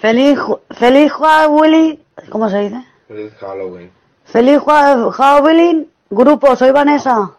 Feliz, ju- feliz Halloween. ¿Cómo se dice? Feliz Halloween. Feliz Halloween. Grupo, soy Vanessa.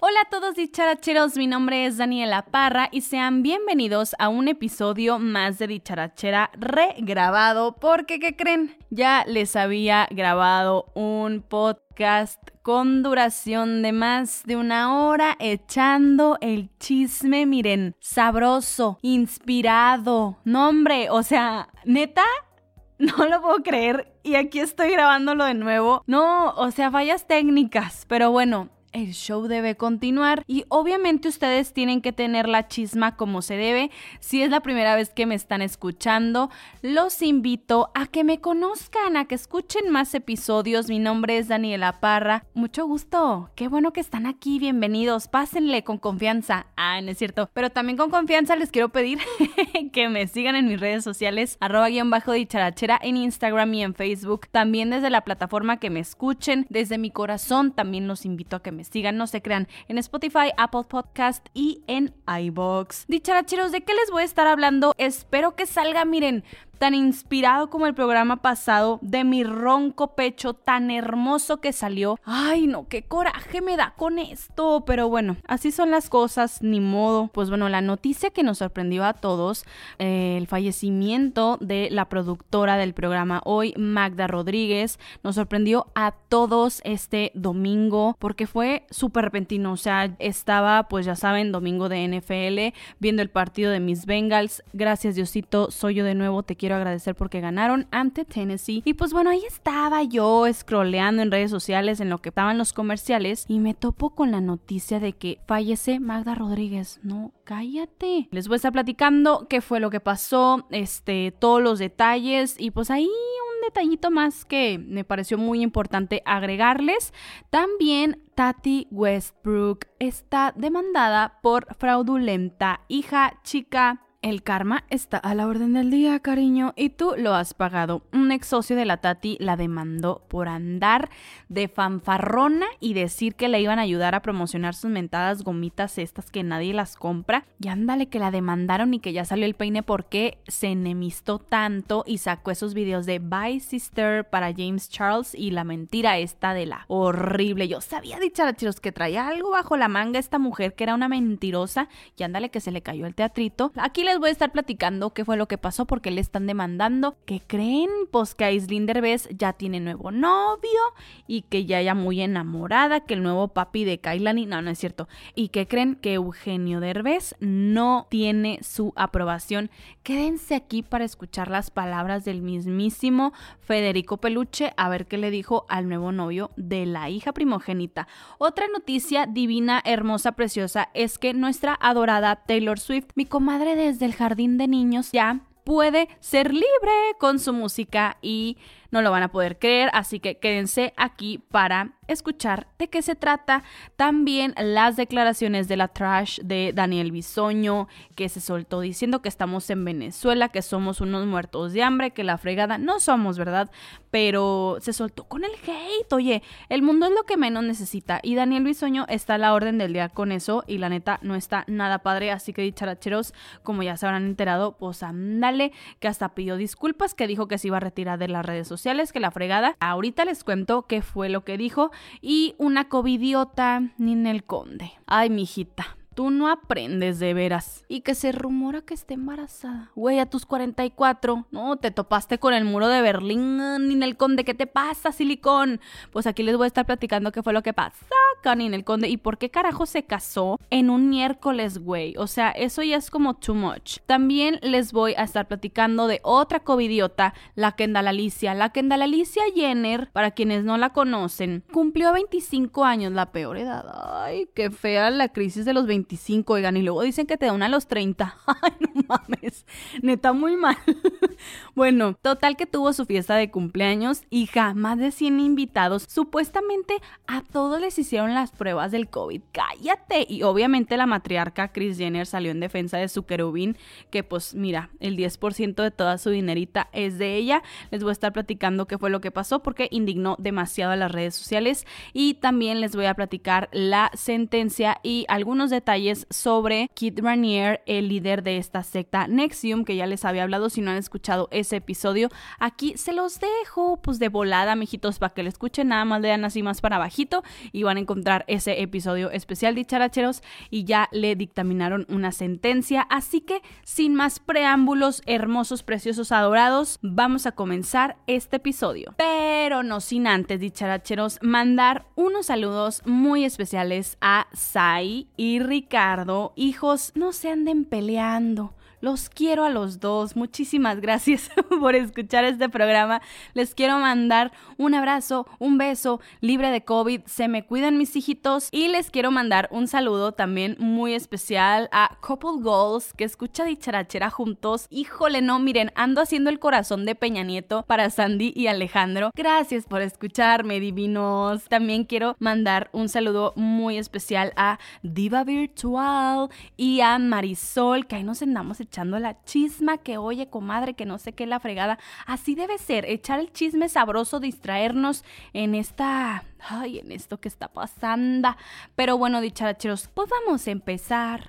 Hola a todos dicharacheros, mi nombre es Daniela Parra y sean bienvenidos a un episodio más de Dicharachera regrabado porque, ¿qué creen? Ya les había grabado un podcast con duración de más de una hora echando el chisme, miren, sabroso, inspirado, no hombre, o sea, neta, no lo puedo creer y aquí estoy grabándolo de nuevo. No, o sea, fallas técnicas, pero bueno. El show debe continuar y obviamente ustedes tienen que tener la chisma como se debe. Si es la primera vez que me están escuchando, los invito a que me conozcan, a que escuchen más episodios. Mi nombre es Daniela Parra. Mucho gusto. Qué bueno que están aquí. Bienvenidos. Pásenle con confianza. Ah, no es cierto. Pero también con confianza les quiero pedir que me sigan en mis redes sociales, arroba guion bajo dicharachera en Instagram y en Facebook. También desde la plataforma que me escuchen, desde mi corazón, también los invito a que me sigan, no se crean, en Spotify, Apple Podcast y en iBox. Dicharacheros, ¿de qué les voy a estar hablando? Espero que salga, miren, tan inspirado como el programa pasado, de mi ronco pecho tan hermoso que salió. Ay, no, qué coraje me da con esto. Pero bueno, así son las cosas, ni modo. Pues bueno, la noticia que nos sorprendió a todos, eh, el fallecimiento de la productora del programa hoy, Magda Rodríguez, nos sorprendió a todos este domingo porque fue súper repentino. O sea, estaba, pues ya saben, domingo de NFL, viendo el partido de mis Bengals. Gracias, Diosito, soy yo de nuevo, te quiero agradecer porque ganaron ante Tennessee. Y pues bueno, ahí estaba yo scrolleando en redes sociales en lo que estaban los comerciales y me topo con la noticia de que fallece Magda Rodríguez. No, cállate. Les voy a estar platicando qué fue lo que pasó, este, todos los detalles y pues ahí un detallito más que me pareció muy importante agregarles. También Tati Westbrook está demandada por fraudulenta hija chica. El karma está a la orden del día, cariño, y tú lo has pagado. Un ex socio de la Tati la demandó por andar de fanfarrona y decir que le iban a ayudar a promocionar sus mentadas gomitas estas que nadie las compra. Y ándale que la demandaron y que ya salió el peine porque se enemistó tanto y sacó esos videos de Bye Sister para James Charles y la mentira esta de la horrible. Yo sabía, dicharacheros, que traía algo bajo la manga esta mujer que era una mentirosa y ándale que se le cayó el teatrito. Aquí les voy a estar platicando qué fue lo que pasó porque le están demandando. ¿Qué creen? Pues que Aislinn Derbez ya tiene nuevo novio y que ya ella muy enamorada, que el nuevo papi de Kailani, no, no es cierto. ¿Y qué creen? Que Eugenio Derbez no tiene su aprobación. Quédense aquí para escuchar las palabras del mismísimo Federico Peluche a ver qué le dijo al nuevo novio de la hija primogénita. Otra noticia divina, hermosa, preciosa es que nuestra adorada Taylor Swift, mi comadre desde el jardín de niños, ya puede ser libre con su música y no lo van a poder creer, así que quédense aquí para escuchar de qué se trata. También las declaraciones de la trash de Daniel Bisoño, que se soltó diciendo que estamos en Venezuela, que somos unos muertos de hambre, que la fregada no somos, ¿verdad? Pero se soltó con el hate. Oye, el mundo es lo que menos necesita. Y Daniel Bisoño está a la orden del día con eso. Y la neta no está nada padre. Así que dicharacheros, como ya se habrán enterado, pues ándale, que hasta pidió disculpas, que dijo que se iba a retirar de las redes sociales, que la fregada. Ahorita les cuento qué fue lo que dijo. Y una covidiota, Ninel Conde. Ay, mijita. Tú no aprendes de veras. Y que se rumora que esté embarazada. Güey, a tus 44. No, te topaste con el muro de Berlín, Ninel Conde. ¿Qué te pasa, silicón? Pues aquí les voy a estar platicando qué fue lo que pasa con Ninel Conde. Y por qué carajo se casó en un miércoles, güey. O sea, eso ya es como too much. También les voy a estar platicando de otra covidiota, la Kendall Alicia. La Kendall Alicia Jenner, para quienes no la conocen, cumplió 25 años, la peor edad. Ay, qué fea la crisis de los 25 25, oigan, y luego dicen que te da una a los 30. Ay, no mames, neta muy mal. bueno, total que tuvo su fiesta de cumpleaños y jamás de 100 invitados. Supuestamente a todos les hicieron las pruebas del COVID. Cállate. Y obviamente la matriarca Kris Jenner salió en defensa de su querubín, que pues mira, el 10% de toda su dinerita es de ella. Les voy a estar platicando qué fue lo que pasó porque indignó demasiado a las redes sociales y también les voy a platicar la sentencia y algunos detalles sobre Kit Ranier, el líder de esta secta Nexium, que ya les había hablado si no han escuchado ese episodio. Aquí se los dejo pues de volada, mijitos, para que lo escuchen, nada más lean así más para bajito y van a encontrar ese episodio especial de characheros y ya le dictaminaron una sentencia. Así que sin más preámbulos, hermosos, preciosos, adorados, vamos a comenzar este episodio. Pero no sin antes, dicharacheros, mandar unos saludos muy especiales a Sai y Ricardo. Hijos, no se anden peleando. Los quiero a los dos. Muchísimas gracias por escuchar este programa. Les quiero mandar un abrazo, un beso libre de COVID. Se me cuidan mis hijitos. Y les quiero mandar un saludo también muy especial a Couple Goals que escucha dicharachera juntos. Híjole, no, miren, ando haciendo el corazón de Peña Nieto para Sandy y Alejandro. Gracias por escucharme, divinos. También quiero mandar un saludo muy especial a Diva Virtual y a Marisol, que ahí nos andamos echando la chisma que oye, comadre, que no sé qué la fregada. Así debe ser, echar el chisme sabroso, distraernos en esta... Ay, en esto que está pasando. Pero bueno, dicharacheros, pues vamos a empezar.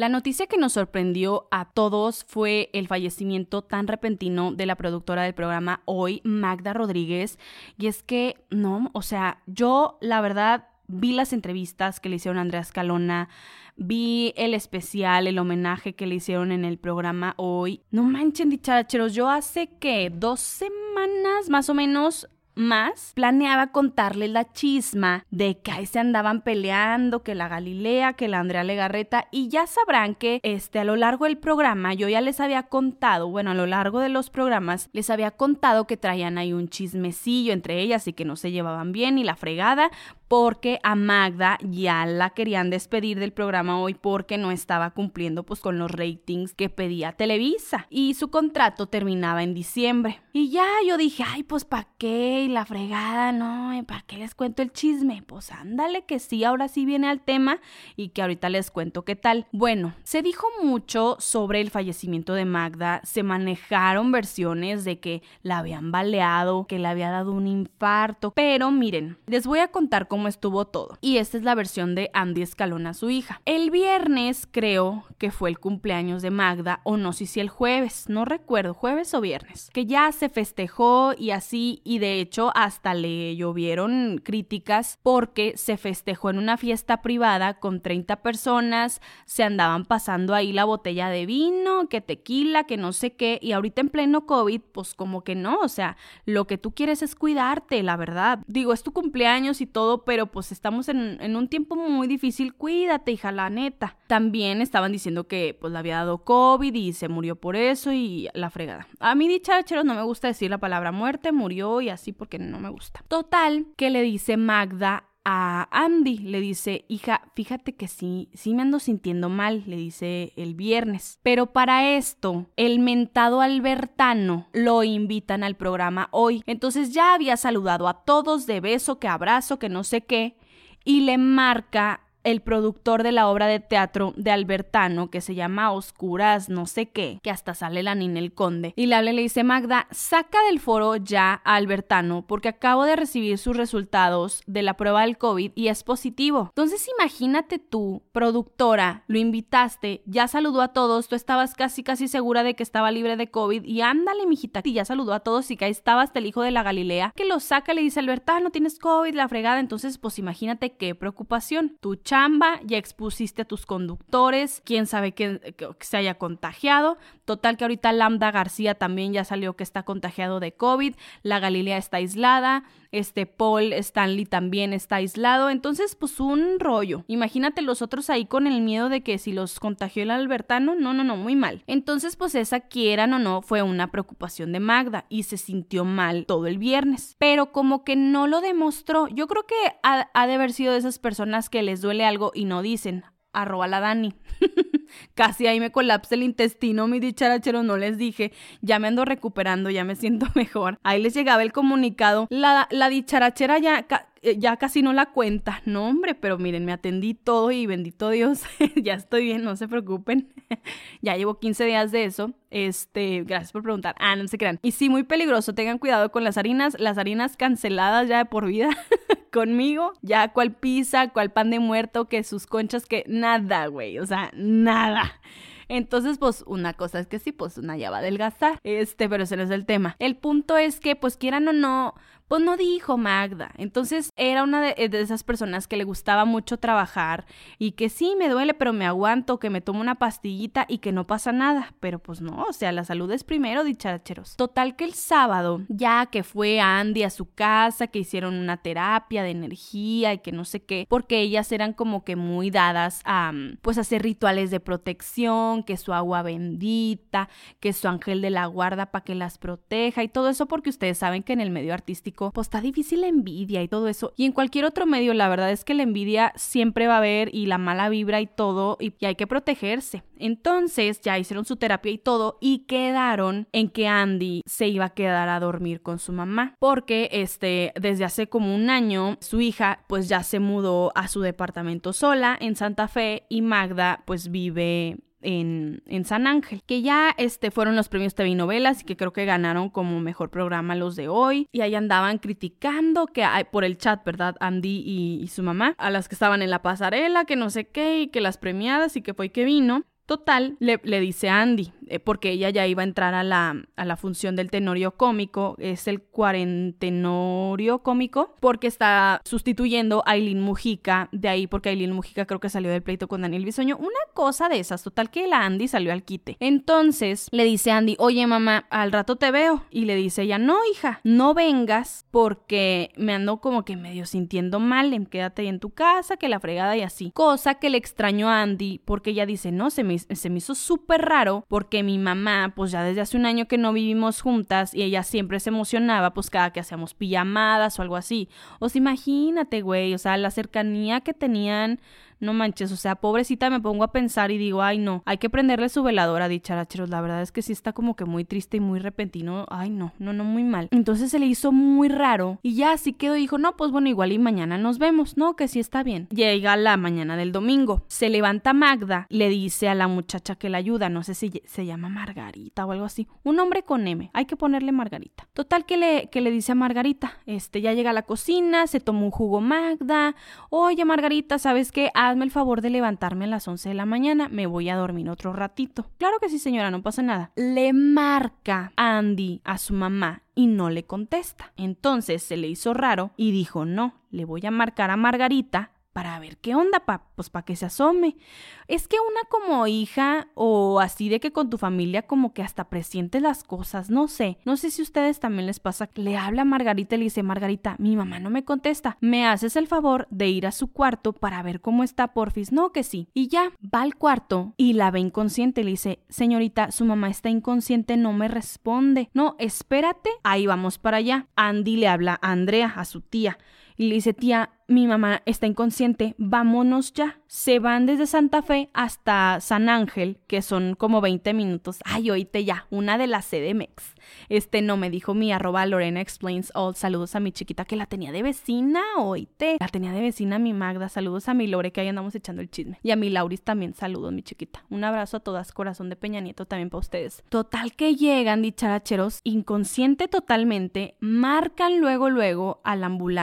La noticia que nos sorprendió a todos fue el fallecimiento tan repentino de la productora del programa Hoy, Magda Rodríguez. Y es que, no, o sea, yo la verdad vi las entrevistas que le hicieron a Andrea Escalona, vi el especial, el homenaje que le hicieron en el programa hoy. No manchen, dicharacheros, yo hace que dos semanas más o menos más, planeaba contarles la chisma de que ahí se andaban peleando, que la Galilea, que la Andrea Legarreta, y ya sabrán que este, a lo largo del programa yo ya les había contado, bueno, a lo largo de los programas les había contado que traían ahí un chismecillo entre ellas y que no se llevaban bien y la fregada, porque a Magda ya la querían despedir del programa hoy porque no estaba cumpliendo pues con los ratings que pedía Televisa y su contrato terminaba en diciembre. Y ya yo dije, ay, pues ¿para qué? Y la fregada, no, ¿para qué les cuento el chisme? Pues ándale que sí, ahora sí viene al tema y que ahorita les cuento qué tal. Bueno, se dijo mucho sobre el fallecimiento de Magda, se manejaron versiones de que la habían baleado, que le había dado un infarto, pero miren, les voy a contar cómo estuvo todo. Y esta es la versión de Andy Escalona, su hija. El viernes creo que fue el cumpleaños de Magda, o no sé si el jueves, no recuerdo, jueves o viernes, que ya se festejó y así, y de hecho hasta le llovieron críticas porque se festejó en una fiesta privada con 30 personas, se andaban pasando ahí la botella de vino, que tequila, que no sé qué, y ahorita en pleno COVID, pues como que no, o sea, lo que tú quieres es cuidarte, la verdad. Digo, es tu cumpleaños y todo, pero pues estamos en, un tiempo muy difícil, cuídate, hija, la neta. También estaban diciendo que pues le había dado COVID y se murió por eso y la fregada. A mí, dicharacheros, no me gusta decir la palabra muerte, murió y así porque no me gusta. Total, que le dice Magda a Andy. Le dice, hija, fíjate que sí, sí me ando sintiendo mal, le dice el viernes. Pero para esto, el mentado Albertano lo invitan al programa hoy. Entonces ya había saludado a todos de beso, que abrazo, que no sé qué, y le marca el productor de la obra de teatro de Albertano, que se llama Oscuras no sé qué, que hasta sale la el Conde, y le habla le dice, Magda, saca del foro ya a Albertano, porque acabo de recibir sus resultados de la prueba del COVID y es positivo. Entonces imagínate tú, productora, lo invitaste, ya saludó a todos, tú estabas casi casi segura de que estaba libre de COVID y ándale, mijita, y ya saludó a todos y que ahí estabas el hijo de la Galilea, que lo saca, le dice, Albertano, tienes COVID, la fregada, entonces pues imagínate qué preocupación. Chamba, ya expusiste a tus conductores, quién sabe que, se haya contagiado. Total que ahorita Lambda García también ya salió que está contagiado de COVID, la Galilea está aislada, este Paul Stanley también está aislado, entonces pues un rollo. Imagínate los otros ahí con el miedo de que si los contagió el Albertano, no, no, no, muy mal. Entonces pues esa quieran o no fue una preocupación de Magda y se sintió mal todo el viernes, pero como que no lo demostró. Yo creo que ha, ha de haber sido de esas personas que les duele algo y no dicen, arroba la Dani. casi ahí me colapsa el intestino, mi dicharachero, no les dije, ya me ando recuperando, ya me siento mejor. Ahí les llegaba el comunicado, la, la dicharachera ya ya casi no la cuenta. No, hombre, pero miren, me atendí todo y bendito Dios, ya estoy bien, no se preocupen. ya llevo 15 días de eso. Este, gracias por preguntar. Ah, no se crean. Y sí, muy peligroso. Tengan cuidado con las harinas, las harinas canceladas ya de por vida conmigo. Ya cual pizza, cual pan de muerto, que sus conchas, que nada, güey. O sea, nada. Entonces, pues una cosa es que sí, pues una ya va a adelgazar. Este, pero ese no es el tema. El punto es que, pues quieran o no, pues no dijo Magda. Entonces era una de, esas personas que le gustaba mucho trabajar y que sí, me duele, pero me aguanto, que me tomo una pastillita y que no pasa nada. Pero pues no, o sea, la salud es primero, dichacheros. Total que el sábado, ya que fue Andy a su casa, que hicieron una terapia de energía y que no sé qué, porque ellas eran como que muy dadas a, pues, hacer rituales de protección, que su agua bendita, que su ángel de la guarda para que las proteja y todo eso porque ustedes saben que en el medio artístico pues está difícil la envidia y todo eso. Y en cualquier otro medio, la verdad es que la envidia siempre va a haber y la mala vibra y todo, y, hay que protegerse. Entonces ya hicieron su terapia y todo, y quedaron en que Andy se iba a quedar a dormir con su mamá, porque este, desde hace como un año, su hija pues ya se mudó a su departamento sola en Santa Fe y Magda pues vive en, en, San Ángel, que ya este, fueron los premios TV novelas y que creo que ganaron como mejor programa los de hoy. Y ahí andaban criticando que por el chat, ¿verdad? Andy y, y, su mamá, a las que estaban en la pasarela, que no sé qué, y que las premiadas y que fue que vino. Total, le, dice Andy, eh, porque ella ya iba a entrar a la, a la función del tenorio cómico, es el cuarentenorio cómico, porque está sustituyendo a Aileen Mujica, de ahí porque Aileen Mujica creo que salió del pleito con Daniel Bisoño, una cosa de esas, total que la Andy salió al quite. Entonces le dice Andy, oye mamá, al rato te veo, y le dice ella, no hija, no vengas porque me ando como que medio sintiendo mal, quédate ahí en tu casa, que la fregada y así. Cosa que le extrañó a Andy, porque ella dice, no, se me se me hizo súper raro porque mi mamá, pues ya desde hace un año que no vivimos juntas y ella siempre se emocionaba, pues cada que hacíamos pijamadas o algo así. O sea, imagínate, güey, o sea, la cercanía que tenían no manches, o sea, pobrecita me pongo a pensar y digo, ay no, hay que prenderle su veladora a dicharacheros, la verdad es que sí está como que muy triste y muy repentino, ay no, no, no, muy mal. Entonces se le hizo muy raro y ya así quedó y dijo, no, pues bueno, igual y mañana nos vemos, no, que sí está bien. Llega la mañana del domingo, se levanta Magda, le dice a la muchacha que la ayuda, no sé si se llama Margarita o algo así, un hombre con M, hay que ponerle Margarita. Total que le, que le dice a Margarita, este, ya llega a la cocina, se toma un jugo Magda, oye Margarita, ¿sabes qué? Hazme el favor de levantarme a las 11 de la mañana, me voy a dormir otro ratito. Claro que sí, señora, no pasa nada. Le marca Andy a su mamá y no le contesta. Entonces se le hizo raro y dijo, no, le voy a marcar a Margarita para ver qué onda, pa, pues para que se asome. Es que una como hija o así de que con tu familia como que hasta presientes las cosas, no sé. No sé si a ustedes también les pasa. Le habla a Margarita y le dice, Margarita, mi mamá no me contesta. ¿Me haces el favor de ir a su cuarto para ver cómo está Porfis? No, que sí. Y ya, va al cuarto y la ve inconsciente. Le dice, señorita, su mamá está inconsciente, no me responde. No, espérate, ahí vamos para allá. Andy le habla a Andrea, a su tía y le dice, tía, mi mamá está inconsciente, vámonos ya. Se van desde Santa Fe hasta San Ángel, que son como 20 minutos. Ay, oíte ya, una de las CDMX. Este no me dijo mi arroba Lorena Explains All. Saludos a mi chiquita que la tenía de vecina, oíte. La tenía de vecina mi Magda. Saludos a mi Lore que ahí andamos echando el chisme. Y a mi Lauris también, saludos mi chiquita. Un abrazo a todas, corazón de Peña Nieto también para ustedes. Total que llegan dicharacheros, inconsciente totalmente, marcan luego luego a la ambulancia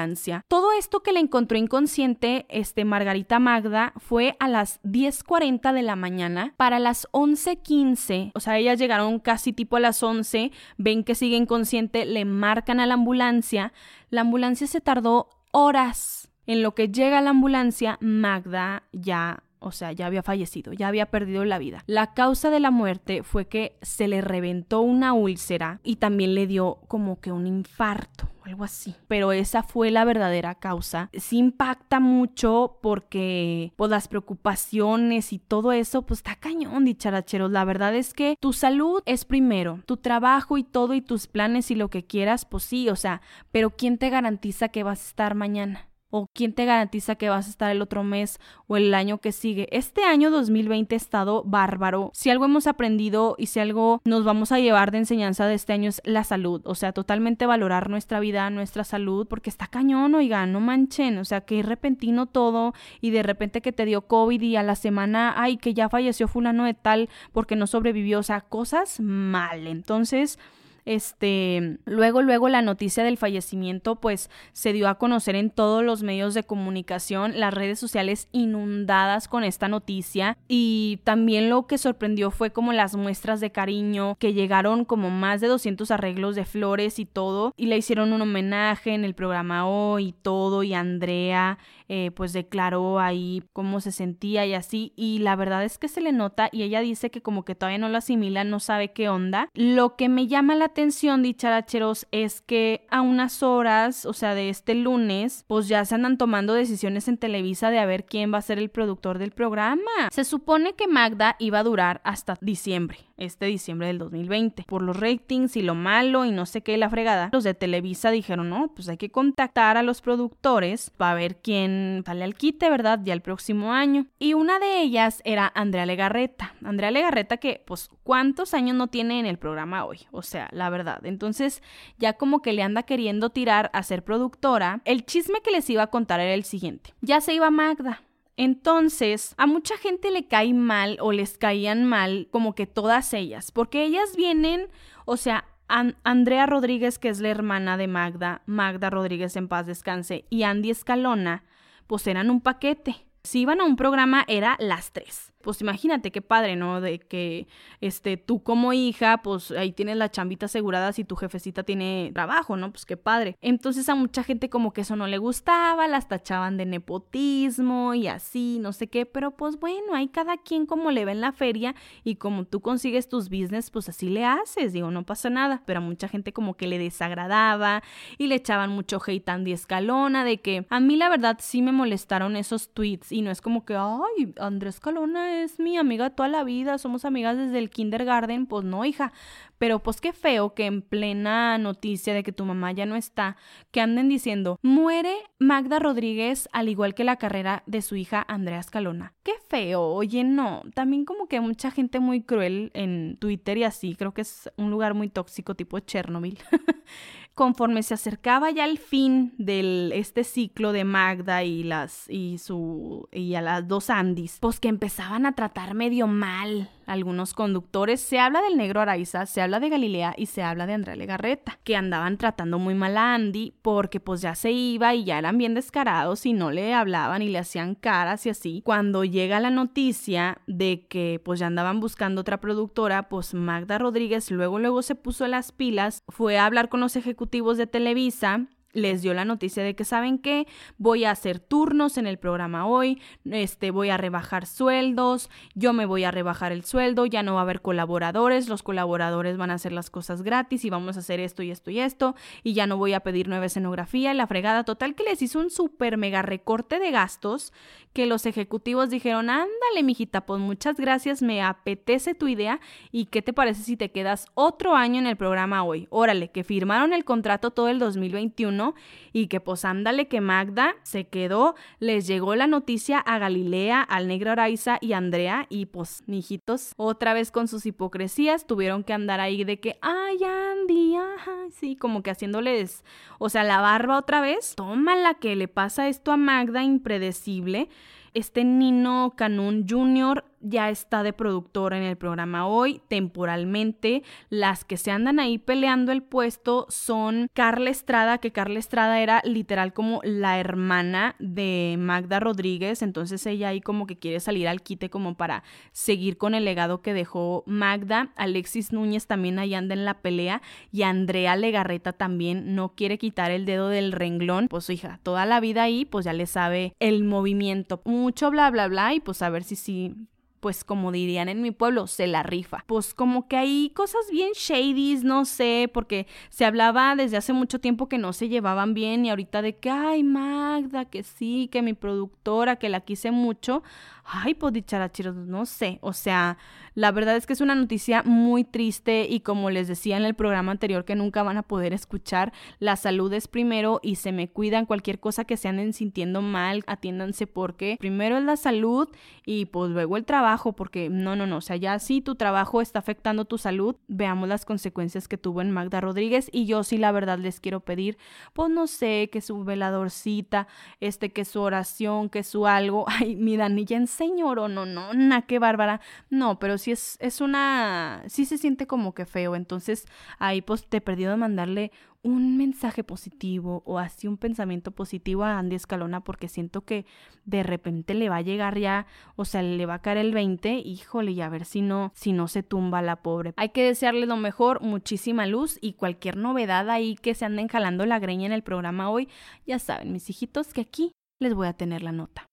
todo esto que le encontró inconsciente, este Margarita Magda, fue a las 10.40 de la mañana. Para las 11.15, o sea, ellas llegaron casi tipo a las 11, ven que sigue inconsciente, le marcan a la ambulancia. La ambulancia se tardó horas. En lo que llega la ambulancia, Magda ya o sea, ya había fallecido, ya había perdido la vida. La causa de la muerte fue que se le reventó una úlcera y también le dio como que un infarto algo así. Pero esa fue la verdadera causa. Sí impacta mucho porque pues las preocupaciones y todo eso pues está cañón, dicharacheros. La verdad es que tu salud es primero, tu trabajo y todo y tus planes y lo que quieras, pues sí, o sea, pero ¿quién te garantiza que vas a estar mañana? O quién te garantiza que vas a estar el otro mes o el año que sigue. Este año 2020 ha estado bárbaro. Si algo hemos aprendido y si algo nos vamos a llevar de enseñanza de este año es la salud, o sea, totalmente valorar nuestra vida, nuestra salud, porque está cañón, oigan, no manchen, o sea, que repentino todo y de repente que te dio COVID y a la semana, ay, que ya falleció fulano de tal porque no sobrevivió, o sea, cosas mal. Entonces, este, luego, luego la noticia del fallecimiento pues se dio a conocer en todos los medios de comunicación, las redes sociales inundadas con esta noticia y también lo que sorprendió fue como las muestras de cariño que llegaron como más de 200 arreglos de flores y todo y le hicieron un homenaje en el programa hoy y todo y Andrea eh, pues declaró ahí cómo se sentía y así y la verdad es que se le nota y ella dice que como que todavía no lo asimila, no sabe qué onda. Lo que me llama la atención, dicharacheros, es que a unas horas, o sea, de este lunes, pues ya se andan tomando decisiones en Televisa de a ver quién va a ser el productor del programa. Se supone que Magda iba a durar hasta diciembre este diciembre del 2020. Por los ratings y lo malo y no sé qué, la fregada, los de Televisa dijeron, no, pues hay que contactar a los productores para ver quién sale al quite, ¿verdad? Ya el próximo año. Y una de ellas era Andrea Legarreta. Andrea Legarreta que, pues, ¿cuántos años no tiene en el programa hoy? O sea, la verdad. Entonces, ya como que le anda queriendo tirar a ser productora. El chisme que les iba a contar era el siguiente. Ya se iba Magda. Entonces, a mucha gente le cae mal o les caían mal como que todas ellas, porque ellas vienen, o sea, Andrea Rodríguez, que es la hermana de Magda, Magda Rodríguez en paz descanse, y Andy Escalona, pues eran un paquete. Si iban a un programa era las tres pues imagínate qué padre, ¿no? De que este, tú como hija, pues ahí tienes la chambita asegurada si tu jefecita tiene trabajo, ¿no? Pues qué padre. Entonces a mucha gente como que eso no le gustaba, las tachaban de nepotismo y así, no sé qué, pero pues bueno, ahí cada quien como le ve en la feria y como tú consigues tus business, pues así le haces, digo, no pasa nada, pero a mucha gente como que le desagradaba y le echaban mucho hate Andy Escalona de que a mí la verdad sí me molestaron esos tweets y no es como que, ay, Andrés Escalona es mi amiga toda la vida, somos amigas desde el kindergarten, pues no, hija. Pero pues qué feo que en plena noticia de que tu mamá ya no está, que anden diciendo, muere Magda Rodríguez al igual que la carrera de su hija Andrea Escalona. Qué feo, oye, no. También como que mucha gente muy cruel en Twitter y así, creo que es un lugar muy tóxico tipo Chernobyl. conforme se acercaba ya el fin de este ciclo de Magda y las y su y a las dos Andis, pues que empezaban a tratar medio mal algunos conductores. Se habla del negro Araiza, se habla de Galilea y se habla de Andrea Legarreta, que andaban tratando muy mal a Andy porque pues ya se iba y ya eran bien descarados y no le hablaban y le hacían caras y así. Cuando llega la noticia de que pues ya andaban buscando otra productora, pues Magda Rodríguez luego luego se puso las pilas, fue a hablar con los ejecutivos de Televisa les dio la noticia de que saben qué, voy a hacer turnos en el programa hoy, este voy a rebajar sueldos, yo me voy a rebajar el sueldo, ya no va a haber colaboradores, los colaboradores van a hacer las cosas gratis y vamos a hacer esto y esto y esto y ya no voy a pedir nueva escenografía, la fregada. Total que les hizo un súper mega recorte de gastos que los ejecutivos dijeron, "Ándale, mijita, pues muchas gracias, me apetece tu idea y qué te parece si te quedas otro año en el programa hoy." Órale, que firmaron el contrato todo el 2021 y que pues ándale que Magda se quedó, les llegó la noticia a Galilea, al negro Araiza y Andrea y pues, hijitos, otra vez con sus hipocresías, tuvieron que andar ahí de que, ay Andy, ajá, sí, como que haciéndoles, o sea, la barba otra vez. Toma la que le pasa esto a Magda impredecible. Este Nino Canún Jr ya está de productor en el programa hoy, temporalmente. Las que se andan ahí peleando el puesto son Carla Estrada, que Carla Estrada era literal como la hermana de Magda Rodríguez, entonces ella ahí como que quiere salir al quite como para seguir con el legado que dejó Magda. Alexis Núñez también ahí anda en la pelea y Andrea Legarreta también no quiere quitar el dedo del renglón. Pues hija, toda la vida ahí pues ya le sabe el movimiento. Mucho bla bla bla y pues a ver si sí pues como dirían en mi pueblo, se la rifa. Pues como que hay cosas bien shady, no sé, porque se hablaba desde hace mucho tiempo que no se llevaban bien y ahorita de que, ay, Magda, que sí, que mi productora, que la quise mucho. Ay, pues dicharacheros, no sé, o sea, la verdad es que es una noticia muy triste y como les decía en el programa anterior que nunca van a poder escuchar, la salud es primero y se me cuidan cualquier cosa que se anden sintiendo mal, atiéndanse porque primero es la salud y pues luego el trabajo, porque no, no, no, o sea, ya si tu trabajo está afectando tu salud, veamos las consecuencias que tuvo en Magda Rodríguez y yo sí la verdad les quiero pedir, pues no sé, que su veladorcita, este, que su oración, que su algo, ay, mi Danilla señor o no, no, na, qué bárbara, no, pero sí es, es una, sí se siente como que feo, entonces ahí pues te perdido de mandarle un mensaje positivo o así un pensamiento positivo a Andy Escalona porque siento que de repente le va a llegar ya, o sea, le va a caer el 20, híjole, y a ver si no, si no se tumba la pobre. Hay que desearle lo mejor, muchísima luz y cualquier novedad ahí que se anden jalando la greña en el programa hoy, ya saben, mis hijitos, que aquí les voy a tener la nota.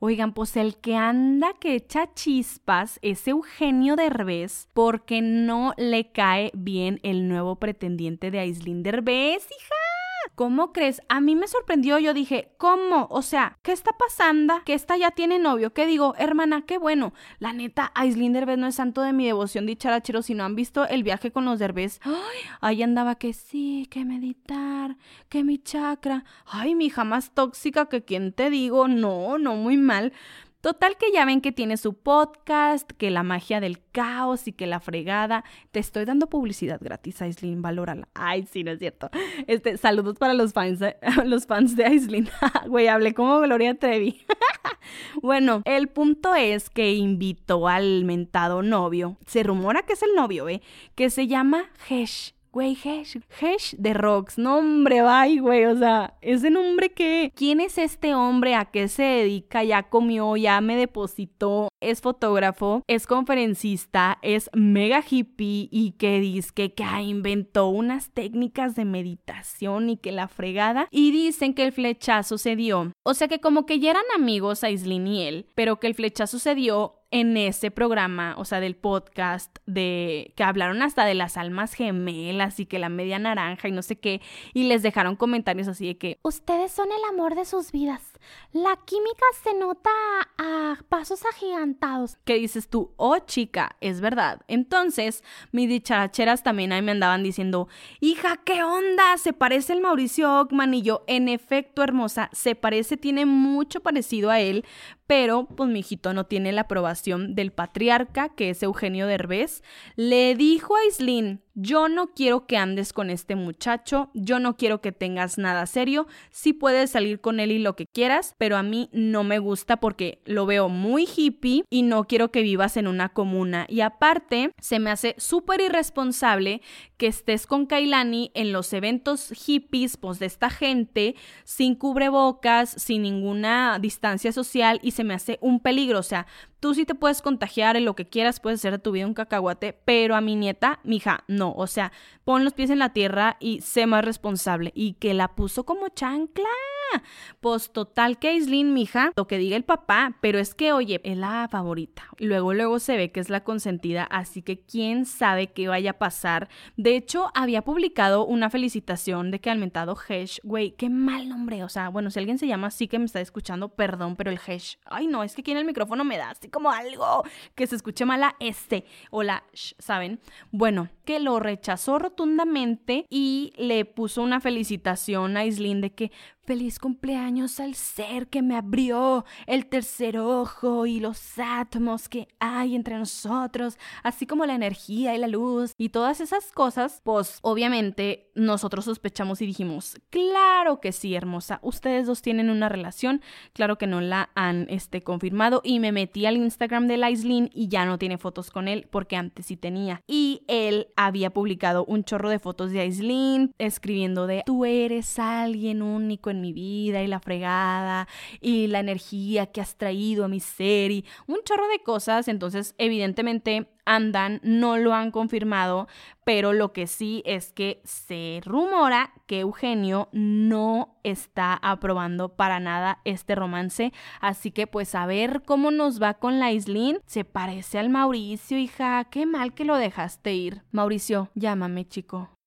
Oigan, pues el que anda que echa chispas es Eugenio Derbez porque no le cae bien el nuevo pretendiente de Aislinn Derbez, hija. ¿Cómo crees? A mí me sorprendió, yo dije, ¿cómo? O sea, ¿qué está pasando? Que esta ya tiene novio. ¿Qué digo? Hermana, qué bueno. La neta, Aislinn Derbez no es santo de mi devoción dicharachero, si no han visto el viaje con los Derbez. Ay, ahí andaba que sí, que meditar, que mi chakra. Ay, mi hija más tóxica que quien te digo. No, no, muy mal. Total que ya ven que tiene su podcast, que la magia del caos y que la fregada. Te estoy dando publicidad gratis, Aislinn, valórala. Ay, sí, no es cierto. Este, saludos para los fans, los fans de Aislinn. Güey, hablé como Gloria Trevi. bueno, el punto es que invitó al mentado novio. Se rumora que es el novio, ¿eh? Que se llama Hesh. Güey, Hesh, Hesh de Rocks. No, hombre, bye, güey. O sea, ese nombre que. ¿Quién es este hombre? ¿A qué se dedica? Ya comió, ya me depositó. Es fotógrafo, es conferencista, es mega hippie y que dice que, que inventó unas técnicas de meditación y que la fregada. Y dicen que el flechazo se dio. O sea que como que ya eran amigos Aislinn y él, pero que el flechazo se dio en ese programa, o sea, del podcast, de que hablaron hasta de las almas gemelas y que la media naranja y no sé qué, y les dejaron comentarios así de que ustedes son el amor de sus vidas. La química se nota a pasos agigantados. ¿Qué dices tú? Oh, chica, es verdad. Entonces, mis dicharacheras también ahí me andaban diciendo, hija, ¿qué onda? Se parece el Mauricio Ockman y yo, en efecto, hermosa, se parece, tiene mucho parecido a él, pero pues mi hijito no tiene la aprobación del patriarca, que es Eugenio Derbez, le dijo a Islín, yo no quiero que andes con este muchacho, yo no quiero que tengas nada serio, sí puedes salir con él y lo que quieras, pero a mí no me gusta porque lo veo muy hippie y no quiero que vivas en una comuna. Y aparte, se me hace súper irresponsable que estés con Kailani en los eventos hippies, pues de esta gente, sin cubrebocas, sin ninguna distancia social y se me hace un peligro, o sea, Tú sí te puedes contagiar en lo que quieras, puedes hacer de tu vida un cacahuate, pero a mi nieta, mija, no. O sea, pon los pies en la tierra y sé más responsable. Y que la puso como chancla. Pues total que Aislinn, mija, lo que diga el papá, pero es que, oye, es la favorita. Luego, luego se ve que es la consentida, así que quién sabe qué vaya a pasar. De hecho, había publicado una felicitación de que al mentado Hesh, güey, qué mal nombre. O sea, bueno, si alguien se llama así que me está escuchando, perdón, pero el Hesh, ay no, es que aquí el micrófono me da así como algo que se escuche mala este o la sh, ¿saben? Bueno, que lo rechazó rotundamente y le puso una felicitación a Aislinn de que Feliz cumpleaños al ser que me abrió el tercer ojo y los átomos que hay entre nosotros, así como la energía y la luz y todas esas cosas, pues obviamente nosotros sospechamos y dijimos, claro que sí, hermosa, ustedes dos tienen una relación, claro que no la han este, confirmado y me metí al Instagram de Laislin y ya no tiene fotos con él porque antes sí tenía. Y él había publicado un chorro de fotos de Aislin escribiendo de tú eres alguien único en mi vida y la fregada y la energía que has traído a mi ser y un chorro de cosas. Entonces, evidentemente, andan, no lo han confirmado, pero lo que sí es que se rumora que Eugenio no está aprobando para nada este romance, así que pues a ver cómo nos va con la Islin. Se parece al Mauricio, hija, qué mal que lo dejaste ir. Mauricio, llámame, chico.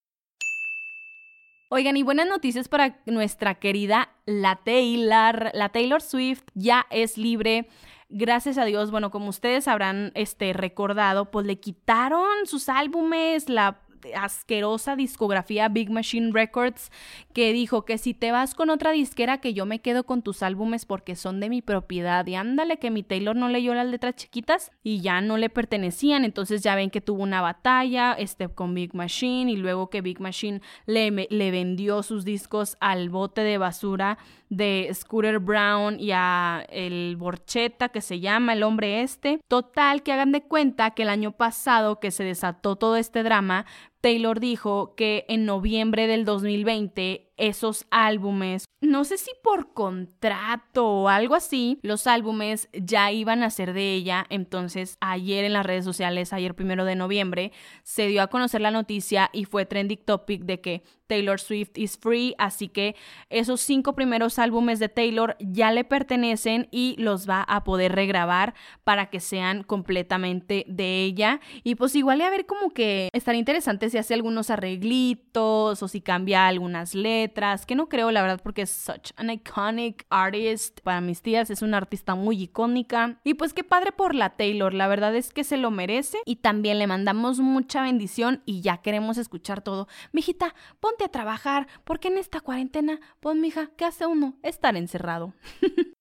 Oigan, y buenas noticias para nuestra querida la Taylor. La Taylor Swift ya es libre gracias a Dios, bueno, como ustedes habrán este, recordado, pues le quitaron sus álbumes, la asquerosa discografía Big Machine Records que dijo que si te vas con otra disquera que yo me quedo con tus álbumes porque son de mi propiedad y ándale que mi Taylor no leyó las letras chiquitas y ya no le pertenecían entonces ya ven que tuvo una batalla este con Big Machine y luego que Big Machine le, le vendió sus discos al bote de basura de Scooter Brown y a el Borchetta que se llama el hombre este. Total, que hagan de cuenta que el año pasado que se desató todo este drama, Taylor dijo que en noviembre del 2020 esos álbumes, no sé si por contrato o algo así, los álbumes ya iban a ser de ella. Entonces, ayer en las redes sociales, ayer primero de noviembre, se dio a conocer la noticia y fue trending topic de que Taylor Swift is free, así que esos cinco primeros álbumes de Taylor ya le pertenecen y los va a poder regrabar para que sean completamente de ella. Y pues igual a ver como que estaría interesante si hace algunos arreglitos o si cambia algunas letras que no creo la verdad porque es such an iconic artist. Para mis tías es una artista muy icónica. Y pues qué padre por la Taylor, la verdad es que se lo merece y también le mandamos mucha bendición y ya queremos escuchar todo. Mijita, ponte a trabajar porque en esta cuarentena, pues mija, ¿qué hace uno? Estar encerrado.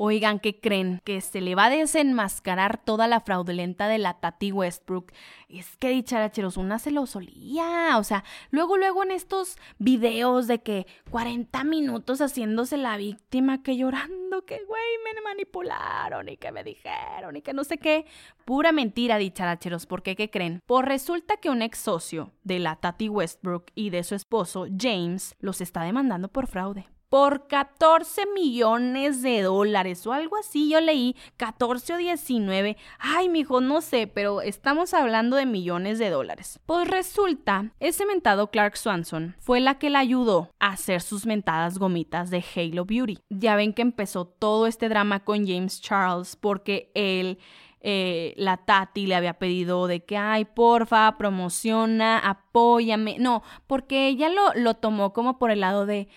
Oigan, ¿qué creen? Que se le va a desenmascarar toda la fraudulenta de la Tati Westbrook. Es que dicharacheros, una se lo solía. O sea, luego, luego en estos videos de que 40 minutos haciéndose la víctima, que llorando, que güey, me manipularon y que me dijeron y que no sé qué. Pura mentira, dicharacheros, porque ¿qué creen? Pues resulta que un ex socio de la Tati Westbrook y de su esposo, James, los está demandando por fraude por 14 millones de dólares o algo así. Yo leí 14 o 19. Ay, mijo, no sé, pero estamos hablando de millones de dólares. Pues resulta, ese mentado Clark Swanson fue la que le ayudó a hacer sus mentadas gomitas de Halo Beauty. Ya ven que empezó todo este drama con James Charles porque él eh, la Tati le había pedido de que, ay, porfa, promociona, apóyame. No, porque ella lo, lo tomó como por el lado de,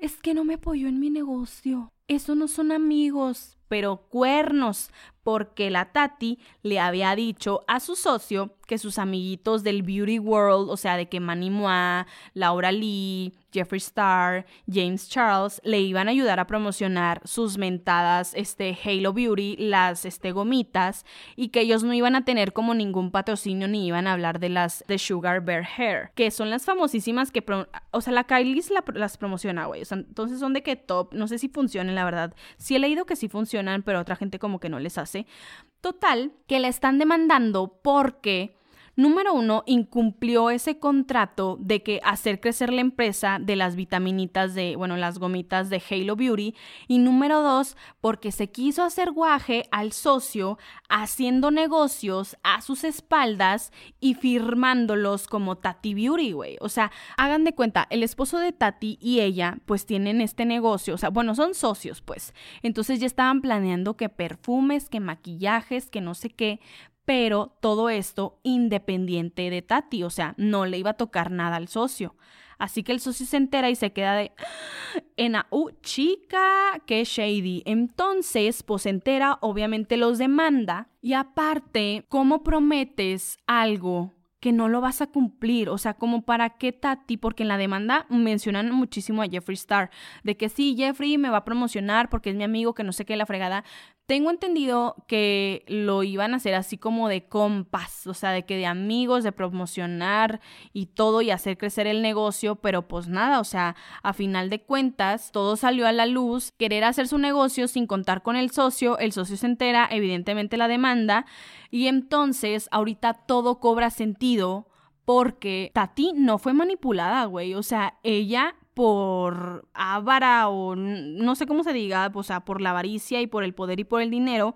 es que no me apoyó en mi negocio. Eso no son amigos, pero cuernos, porque la Tati le había dicho a su socio que sus amiguitos del Beauty World, o sea, de que Manny Moa, Laura Lee, Jeffree Star, James Charles, le iban a ayudar a promocionar sus mentadas este, Halo Beauty, las este, gomitas, y que ellos no iban a tener como ningún patrocinio ni iban a hablar de las de Sugar Bear Hair, que son las famosísimas que, o sea, la Kylie las promociona, güey, o sea, entonces son de que top, no sé si funcionan, la verdad. Sí he leído que sí funcionan, pero otra gente como que no les hace. Total, que la están demandando porque Número uno, incumplió ese contrato de que hacer crecer la empresa de las vitaminitas de, bueno, las gomitas de Halo Beauty. Y número dos, porque se quiso hacer guaje al socio haciendo negocios a sus espaldas y firmándolos como Tati Beauty, güey. O sea, hagan de cuenta, el esposo de Tati y ella pues tienen este negocio, o sea, bueno, son socios pues. Entonces ya estaban planeando que perfumes, que maquillajes, que no sé qué, pero todo esto independiente de Tati, o sea, no le iba a tocar nada al socio. Así que el socio se entera y se queda de, ah, en uh, chica, qué shady. Entonces, pues se entera, obviamente los demanda y aparte, ¿cómo prometes algo que no lo vas a cumplir. O sea, como para qué Tati, porque en la demanda mencionan muchísimo a Jeffree Star, de que sí, Jeffrey me va a promocionar porque es mi amigo, que no sé qué, la fregada. Tengo entendido que lo iban a hacer así como de compas, o sea, de que de amigos, de promocionar y todo y hacer crecer el negocio, pero pues nada, o sea, a final de cuentas, todo salió a la luz, querer hacer su negocio sin contar con el socio, el socio se entera, evidentemente la demanda, y entonces ahorita todo cobra sentido porque Tati no fue manipulada, güey, o sea, ella por avara o no sé cómo se diga, o sea, por la avaricia y por el poder y por el dinero,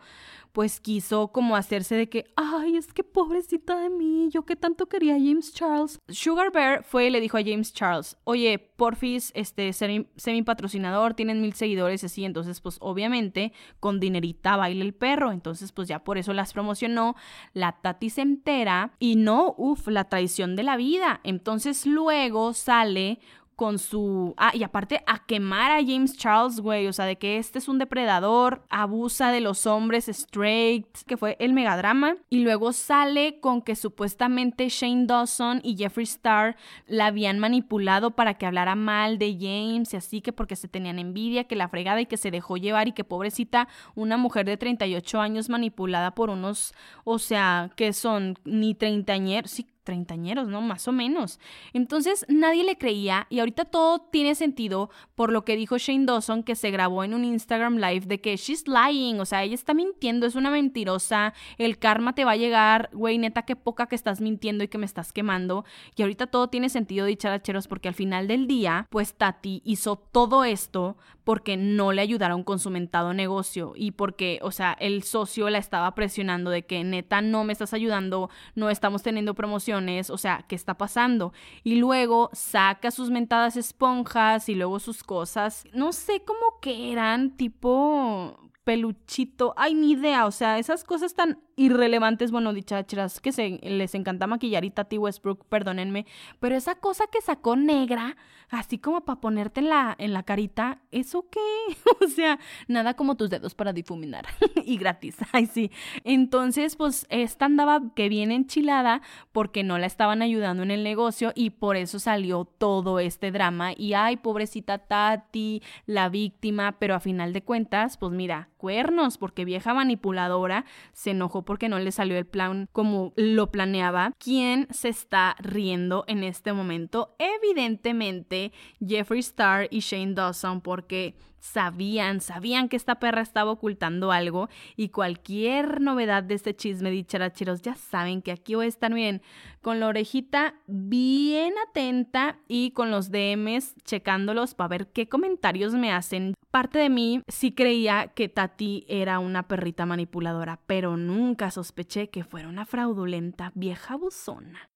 pues quiso como hacerse de que, ay, es que pobrecita de mí, yo que tanto quería James Charles. Sugar Bear fue y le dijo a James Charles, oye, porfis, este, semi patrocinador, tienen mil seguidores así, entonces pues obviamente con dinerita baila el perro, entonces pues ya por eso las promocionó, la Tati entera y no, uff, la traición de la vida, entonces luego sale con su... Ah, y aparte a quemar a James Charles, güey, o sea, de que este es un depredador, abusa de los hombres straight, que fue el megadrama. Y luego sale con que supuestamente Shane Dawson y Jeffree Star la habían manipulado para que hablara mal de James y así que porque se tenían envidia, que la fregada y que se dejó llevar y que pobrecita, una mujer de 38 años manipulada por unos, o sea, que son ni treintañeros, sí, treintañeros, ¿no? Más o menos. Entonces nadie le creía y ahorita todo tiene sentido por lo que dijo Shane Dawson que se grabó en un Instagram live de que she's lying, o sea, ella está mintiendo, es una mentirosa, el karma te va a llegar, güey, neta, qué poca que estás mintiendo y que me estás quemando. Y ahorita todo tiene sentido, dicharacheros, porque al final del día, pues Tati hizo todo esto porque no le ayudaron con su mentado negocio y porque, o sea, el socio la estaba presionando de que neta no me estás ayudando, no estamos teniendo promociones, o sea, ¿qué está pasando? Y luego saca sus mentadas esponjas y luego sus cosas, no sé cómo que eran, tipo peluchito, ay, ni idea, o sea, esas cosas tan irrelevantes, bueno, dichachas, que se, les encanta maquillar y Tati Westbrook, perdónenme, pero esa cosa que sacó negra, así como para ponerte en la, en la carita, ¿eso qué? o sea, nada como tus dedos para difuminar y gratis, ay sí. Entonces, pues esta andaba que bien enchilada porque no la estaban ayudando en el negocio y por eso salió todo este drama y ay, pobrecita Tati, la víctima, pero a final de cuentas, pues mira, cuernos, porque vieja manipuladora se enojó porque no le salió el plan como lo planeaba. ¿Quién se está riendo en este momento? Evidentemente Jeffree Star y Shane Dawson porque sabían, sabían que esta perra estaba ocultando algo y cualquier novedad de este chisme dicharacheros ya saben que aquí voy a estar bien con la orejita bien atenta y con los DMs checándolos para ver qué comentarios me hacen. Parte de mí sí creía que Tati era una perrita manipuladora, pero nunca sospeché que fuera una fraudulenta vieja buzona.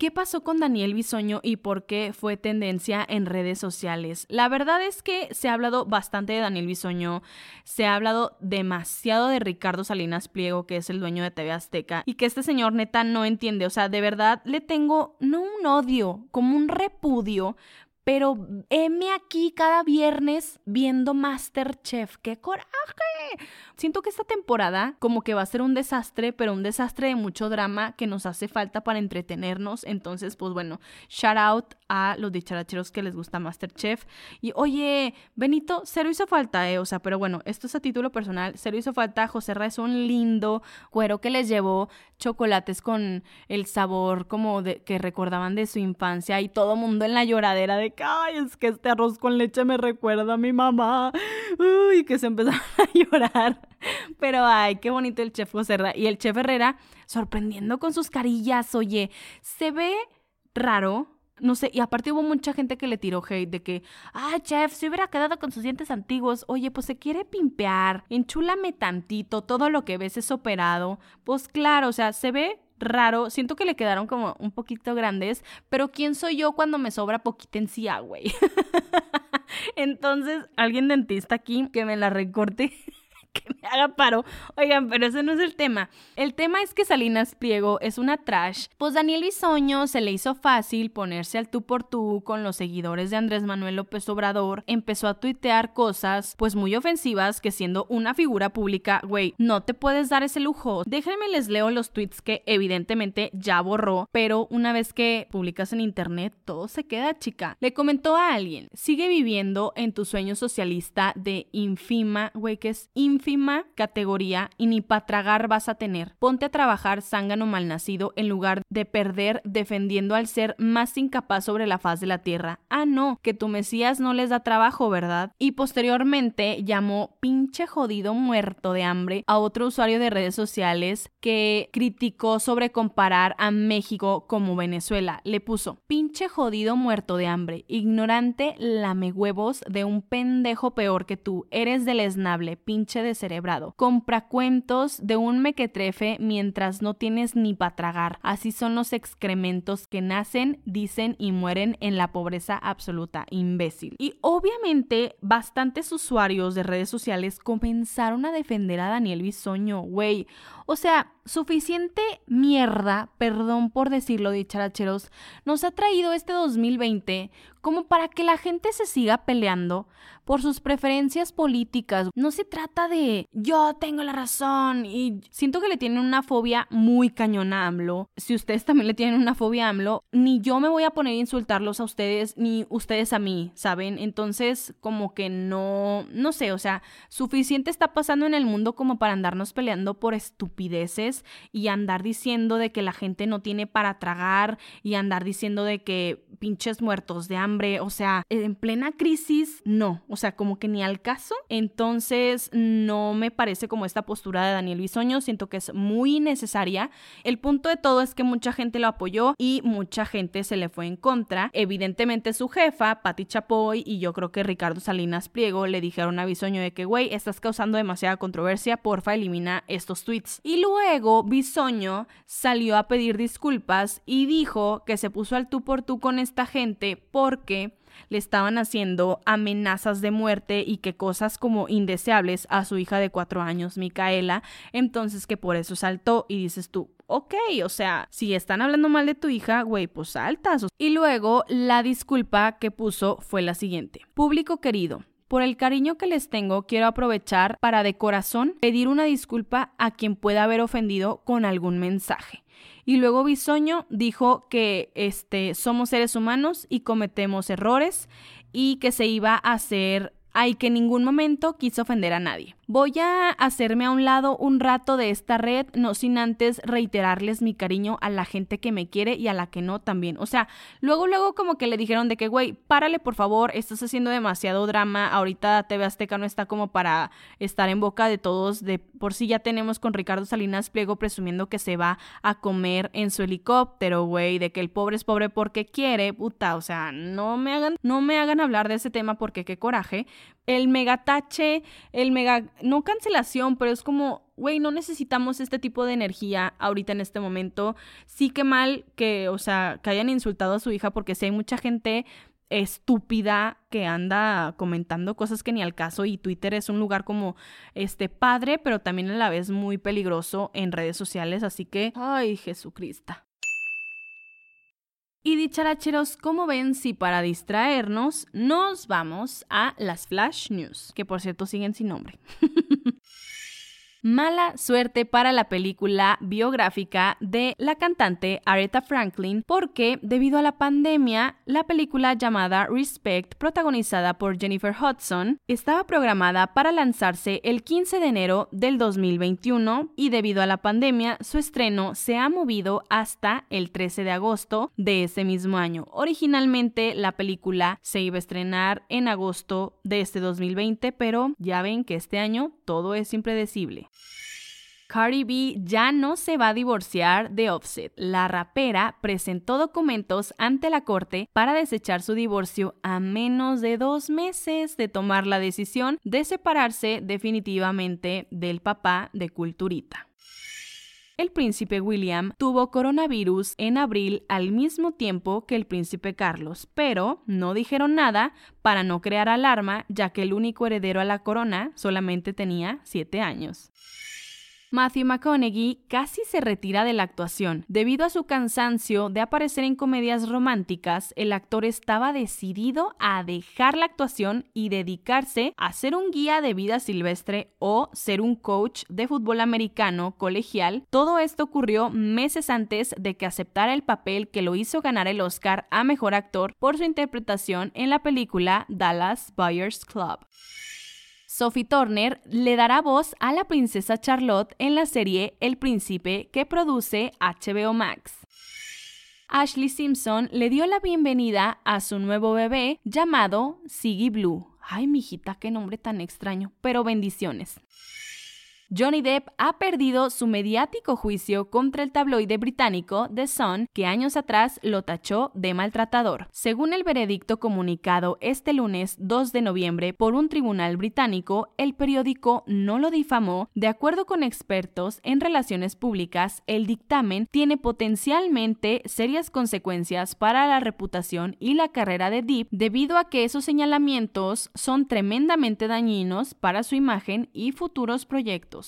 ¿Qué pasó con Daniel Bisoño y por qué fue tendencia en redes sociales? La verdad es que se ha hablado bastante de Daniel Bisoño, se ha hablado demasiado de Ricardo Salinas Pliego, que es el dueño de TV Azteca, y que este señor neta no entiende, o sea, de verdad le tengo no un odio, como un repudio pero heme aquí cada viernes viendo Masterchef. ¡Qué coraje! Siento que esta temporada como que va a ser un desastre, pero un desastre de mucho drama que nos hace falta para entretenernos. Entonces, pues bueno, shout out a los dicharacheros que les gusta Masterchef. Y oye, Benito, cero hizo falta, eh. O sea, pero bueno, esto es a título personal. Cero hizo falta. José Ra es un lindo cuero que les llevó chocolates con el sabor como de que recordaban de su infancia y todo mundo en la lloradera de ay, es que este arroz con leche me recuerda a mi mamá. Uy, que se empezaron a llorar. Pero ay, qué bonito el chef José Y el chef Herrera sorprendiendo con sus carillas. Oye, se ve raro. No sé, y aparte hubo mucha gente que le tiró hate de que, ah, chef, se hubiera quedado con sus dientes antiguos. Oye, pues se quiere pimpear, enchúlame tantito, todo lo que ves es operado. Pues claro, o sea, se ve raro. Siento que le quedaron como un poquito grandes, pero ¿quién soy yo cuando me sobra poquita encía, güey? Entonces, alguien dentista aquí que me la recorte que me haga paro. Oigan, pero ese no es el tema. El tema es que Salinas Pliego es una trash. Pues Daniel Bisoño se le hizo fácil ponerse al tú por tú con los seguidores de Andrés Manuel López Obrador. Empezó a tuitear cosas, pues muy ofensivas, que siendo una figura pública, güey, no te puedes dar ese lujo. Déjenme les leo los tweets que evidentemente ya borró, pero una vez que publicas en internet, todo se queda, chica. Le comentó a alguien, sigue viviendo en tu sueño socialista de infima, güey, que es infima categoría y ni para tragar vas a tener. Ponte a trabajar zángano malnacido en lugar de perder defendiendo al ser más incapaz sobre la faz de la tierra. Ah, no, que tu Mesías no les da trabajo, ¿verdad? Y posteriormente llamó pinche jodido muerto de hambre a otro usuario de redes sociales que criticó sobre comparar a México como Venezuela. Le puso pinche jodido muerto de hambre, ignorante lame huevos de un pendejo peor que tú, eres deleznable, pinche descerebrado. Compra cuentos de un mequetrefe mientras no tienes ni para tragar. Así son los excrementos que nacen, dicen y mueren en la pobreza absoluta, imbécil. Y obviamente bastantes usuarios de redes sociales comenzaron a defender a Daniel Bisoño, güey. O sea, suficiente mierda, perdón por decirlo, dicharacheros, nos ha traído este 2020 como para que la gente se siga peleando por sus preferencias políticas. No se trata de yo tengo la razón y siento que le tienen una fobia muy cañona a AMLO. Si ustedes también le tienen una fobia a AMLO, ni yo me voy a poner a insultarlos a ustedes ni ustedes a mí, ¿saben? Entonces, como que no, no sé, o sea, suficiente está pasando en el mundo como para andarnos peleando por y andar diciendo de que la gente no tiene para tragar y andar diciendo de que pinches muertos de hambre, o sea, en plena crisis, no, o sea, como que ni al caso. Entonces, no me parece como esta postura de Daniel Bisoño, siento que es muy necesaria. El punto de todo es que mucha gente lo apoyó y mucha gente se le fue en contra. Evidentemente su jefa, Patti Chapoy, y yo creo que Ricardo Salinas Pliego le dijeron a Bisoño de que, güey, estás causando demasiada controversia, porfa, elimina estos tweets. Luego Bisoño salió a pedir disculpas y dijo que se puso al tú por tú con esta gente porque le estaban haciendo amenazas de muerte y que cosas como indeseables a su hija de cuatro años, Micaela, entonces que por eso saltó y dices tú, ok, o sea, si están hablando mal de tu hija, güey, pues saltas. Y luego la disculpa que puso fue la siguiente. Público querido, por el cariño que les tengo, quiero aprovechar para de corazón pedir una disculpa a quien pueda haber ofendido con algún mensaje. Y luego Bisoño dijo que este, somos seres humanos y cometemos errores y que se iba a hacer Ay, que en ningún momento quiso ofender a nadie. Voy a hacerme a un lado un rato de esta red, no sin antes reiterarles mi cariño a la gente que me quiere y a la que no también. O sea, luego, luego como que le dijeron de que, güey, párale por favor, estás haciendo demasiado drama, ahorita TV Azteca no está como para estar en boca de todos, de por sí ya tenemos con Ricardo Salinas Pliego presumiendo que se va a comer en su helicóptero, güey, de que el pobre es pobre porque quiere, puta, o sea, no me hagan, no me hagan hablar de ese tema porque qué coraje el megatache, el mega, no cancelación, pero es como, güey, no necesitamos este tipo de energía ahorita en este momento. Sí que mal que, o sea, que hayan insultado a su hija porque si hay mucha gente estúpida que anda comentando cosas que ni al caso y Twitter es un lugar como este padre, pero también a la vez muy peligroso en redes sociales, así que, ay, Jesucristo. Y dicharacheros, ¿cómo ven si para distraernos nos vamos a las Flash News? Que por cierto siguen sin nombre. Mala suerte para la película biográfica de la cantante Aretha Franklin porque debido a la pandemia, la película llamada Respect, protagonizada por Jennifer Hudson, estaba programada para lanzarse el 15 de enero del 2021 y debido a la pandemia, su estreno se ha movido hasta el 13 de agosto de ese mismo año. Originalmente la película se iba a estrenar en agosto de este 2020, pero ya ven que este año todo es impredecible. Cardi B ya no se va a divorciar de Offset. La rapera presentó documentos ante la corte para desechar su divorcio a menos de dos meses de tomar la decisión de separarse definitivamente del papá de Culturita. El príncipe William tuvo coronavirus en abril al mismo tiempo que el príncipe Carlos, pero no dijeron nada para no crear alarma, ya que el único heredero a la corona solamente tenía 7 años. Matthew McConaughey casi se retira de la actuación. Debido a su cansancio de aparecer en comedias románticas, el actor estaba decidido a dejar la actuación y dedicarse a ser un guía de vida silvestre o ser un coach de fútbol americano colegial. Todo esto ocurrió meses antes de que aceptara el papel que lo hizo ganar el Oscar a Mejor Actor por su interpretación en la película Dallas Buyers Club. Sophie Turner le dará voz a la princesa Charlotte en la serie El Príncipe que produce HBO Max. Ashley Simpson le dio la bienvenida a su nuevo bebé llamado Siggy Blue. Ay, mijita, qué nombre tan extraño, pero bendiciones. Johnny Depp ha perdido su mediático juicio contra el tabloide británico The Sun, que años atrás lo tachó de maltratador. Según el veredicto comunicado este lunes 2 de noviembre por un tribunal británico, el periódico no lo difamó. De acuerdo con expertos en relaciones públicas, el dictamen tiene potencialmente serias consecuencias para la reputación y la carrera de Depp debido a que esos señalamientos son tremendamente dañinos para su imagen y futuros proyectos.